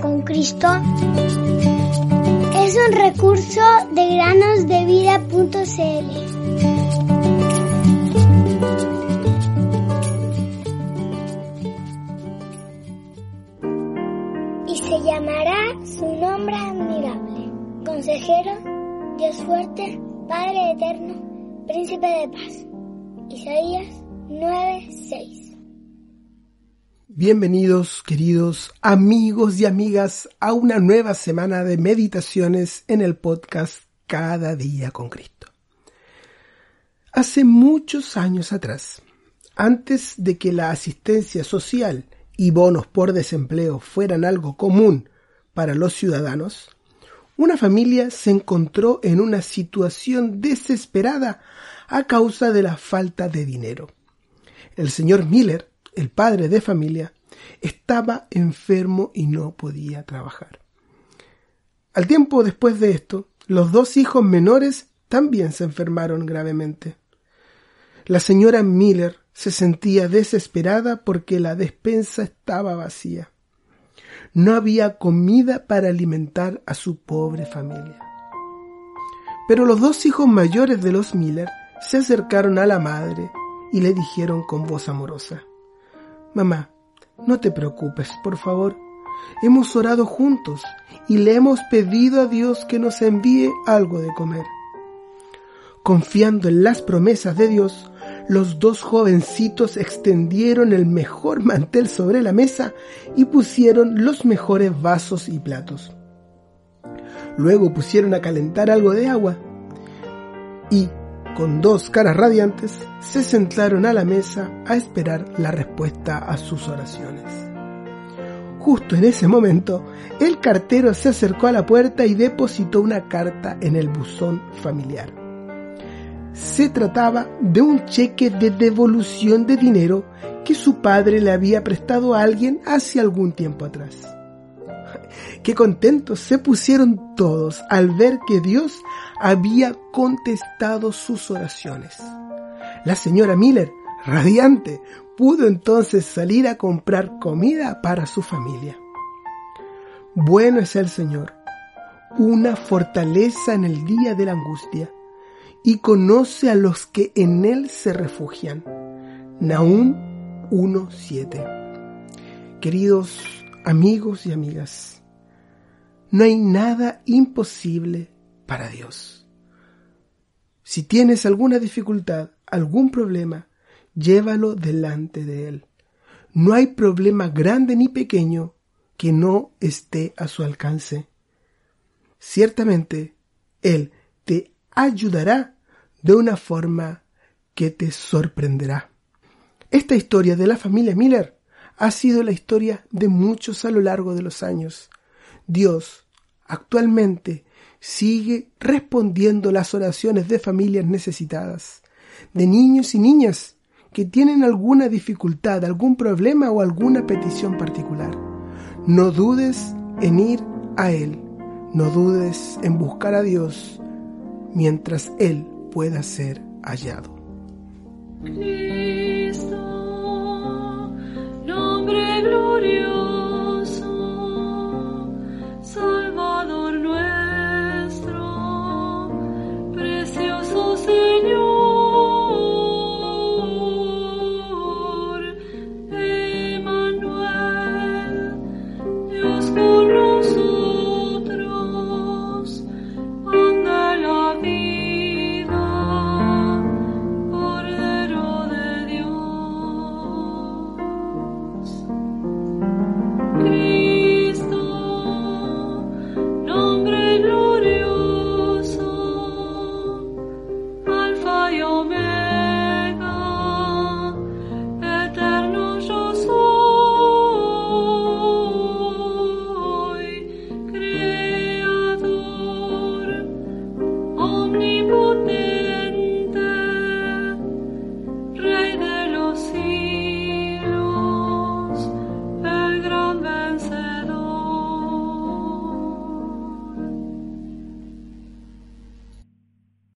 con Cristo es un recurso de granosdevida.cl. Y se llamará su nombre admirable, consejero, Dios fuerte, Padre eterno, príncipe de paz. Isaías 9:6 Bienvenidos, queridos amigos y amigas, a una nueva semana de meditaciones en el podcast Cada día con Cristo. Hace muchos años atrás, antes de que la asistencia social y bonos por desempleo fueran algo común para los ciudadanos, una familia se encontró en una situación desesperada a causa de la falta de dinero. El señor Miller el padre de familia, estaba enfermo y no podía trabajar. Al tiempo después de esto, los dos hijos menores también se enfermaron gravemente. La señora Miller se sentía desesperada porque la despensa estaba vacía. No había comida para alimentar a su pobre familia. Pero los dos hijos mayores de los Miller se acercaron a la madre y le dijeron con voz amorosa, Mamá, no te preocupes, por favor. Hemos orado juntos y le hemos pedido a Dios que nos envíe algo de comer. Confiando en las promesas de Dios, los dos jovencitos extendieron el mejor mantel sobre la mesa y pusieron los mejores vasos y platos. Luego pusieron a calentar algo de agua y con dos caras radiantes, se sentaron a la mesa a esperar la respuesta a sus oraciones. Justo en ese momento, el cartero se acercó a la puerta y depositó una carta en el buzón familiar. Se trataba de un cheque de devolución de dinero que su padre le había prestado a alguien hace algún tiempo atrás. Qué contentos se pusieron todos al ver que Dios había contestado sus oraciones. La señora Miller, radiante, pudo entonces salir a comprar comida para su familia. Bueno es el Señor, una fortaleza en el día de la angustia, y conoce a los que en Él se refugian. Nahum 1.7 Queridos amigos y amigas, no hay nada imposible para Dios. Si tienes alguna dificultad, algún problema, llévalo delante de Él. No hay problema grande ni pequeño que no esté a su alcance. Ciertamente, Él te ayudará de una forma que te sorprenderá. Esta historia de la familia Miller ha sido la historia de muchos a lo largo de los años. Dios actualmente sigue respondiendo las oraciones de familias necesitadas, de niños y niñas que tienen alguna dificultad, algún problema o alguna petición particular. No dudes en ir a Él, no dudes en buscar a Dios mientras Él pueda ser hallado nombre.